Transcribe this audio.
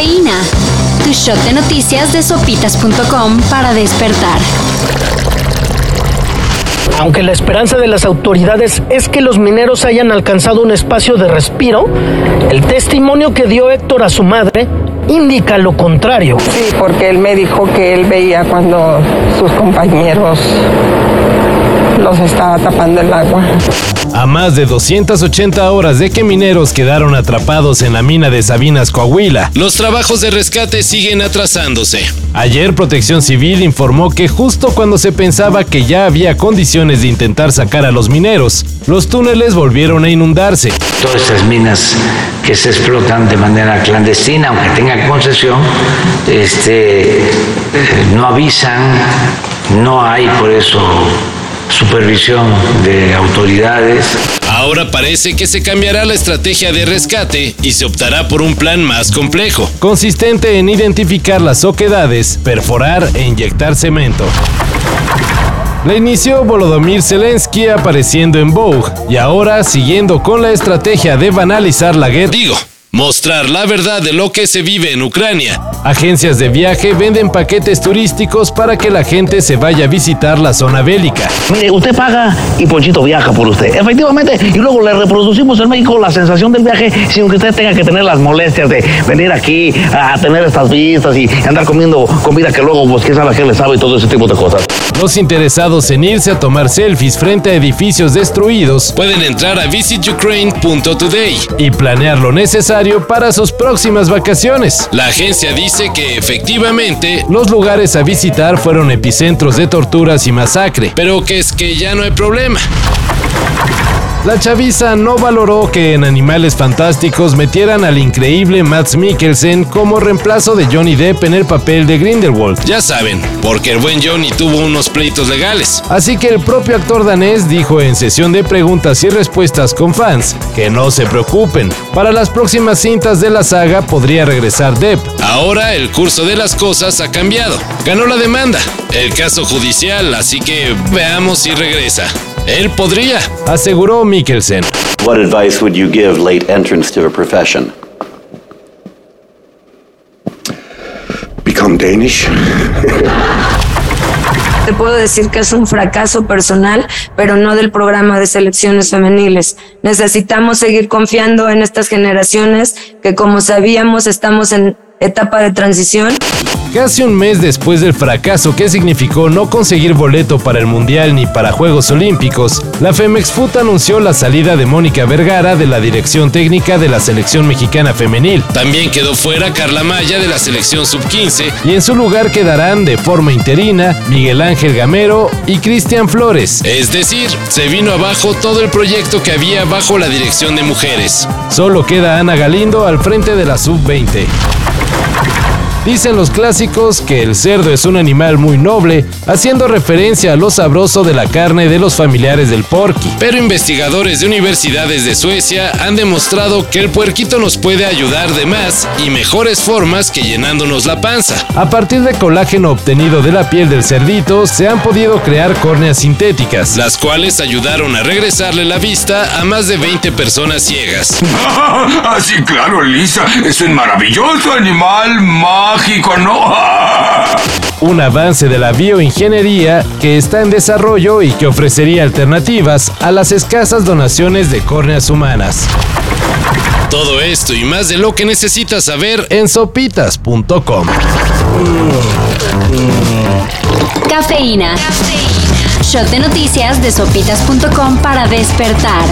Cafeína. Tu shot de noticias de sopitas.com para despertar. Aunque la esperanza de las autoridades es que los mineros hayan alcanzado un espacio de respiro, el testimonio que dio Héctor a su madre indica lo contrario. Sí, porque él me dijo que él veía cuando sus compañeros los estaba tapando el agua. A más de 280 horas de que mineros quedaron atrapados en la mina de Sabinas, Coahuila, los trabajos de rescate siguen atrasándose. Ayer Protección Civil informó que justo cuando se pensaba que ya había condiciones de intentar sacar a los mineros, los túneles volvieron a inundarse. Todas estas minas que se explotan de manera clandestina, aunque tengan concesión, este, eh, no avisan, no hay por eso supervisión de autoridades. Ahora parece que se cambiará la estrategia de rescate y se optará por un plan más complejo, consistente en identificar las oquedades, perforar e inyectar cemento. La inició Volodymyr Zelensky apareciendo en Vogue y ahora siguiendo con la estrategia de banalizar la guerra. Digo, Mostrar la verdad de lo que se vive en Ucrania. Agencias de viaje venden paquetes turísticos para que la gente se vaya a visitar la zona bélica. Mire, usted paga y Ponchito viaja por usted. Efectivamente, y luego le reproducimos en México la sensación del viaje sin que usted tenga que tener las molestias de venir aquí a tener estas vistas y andar comiendo comida que luego, pues, quién sabe qué le sabe y todo ese tipo de cosas. Los interesados en irse a tomar selfies frente a edificios destruidos pueden entrar a visitukraine.today y planear lo necesario para sus próximas vacaciones. La agencia dice que efectivamente los lugares a visitar fueron epicentros de torturas y masacre, pero que es que ya no hay problema. La chaviza no valoró que en Animales Fantásticos metieran al increíble Max Mikkelsen como reemplazo de Johnny Depp en el papel de Grindelwald. Ya saben, porque el buen Johnny tuvo unos pleitos legales. Así que el propio actor danés dijo en sesión de preguntas y respuestas con fans que no se preocupen. Para las próximas cintas de la saga podría regresar Depp. Ahora el curso de las cosas ha cambiado. Ganó la demanda, el caso judicial, así que veamos si regresa. Él podría, aseguró Mikkelsen. What advice would you give late entrants to a profession? Become Danish. Te puedo decir que es un fracaso personal, pero no del programa de selecciones femeniles. Necesitamos seguir confiando en estas generaciones que, como sabíamos, estamos en etapa de transición. Casi un mes después del fracaso que significó no conseguir boleto para el Mundial ni para Juegos Olímpicos, la Femex Foot anunció la salida de Mónica Vergara de la dirección técnica de la selección mexicana femenil. También quedó fuera Carla Maya de la selección sub-15 y en su lugar quedarán de forma interina Miguel Ángel Gamero y Cristian Flores. Es decir, se vino abajo todo el proyecto que había bajo la dirección de mujeres. Solo queda Ana Galindo al frente de la sub-20. Dicen los clásicos que el cerdo es un animal muy noble, haciendo referencia a lo sabroso de la carne de los familiares del porqui. Pero investigadores de universidades de Suecia han demostrado que el puerquito nos puede ayudar de más y mejores formas que llenándonos la panza. A partir de colágeno obtenido de la piel del cerdito, se han podido crear córneas sintéticas, las cuales ayudaron a regresarle la vista a más de 20 personas ciegas. Ah, sí, claro, Lisa. Es un maravilloso animal mágico, ¿no? Un avance de la bioingeniería que está en desarrollo y que ofrecería alternativas a las escasas donaciones de córneas humanas. Todo esto y más de lo que necesitas saber en sopitas.com. Cafeína. Shot de noticias de sopitas.com para despertar.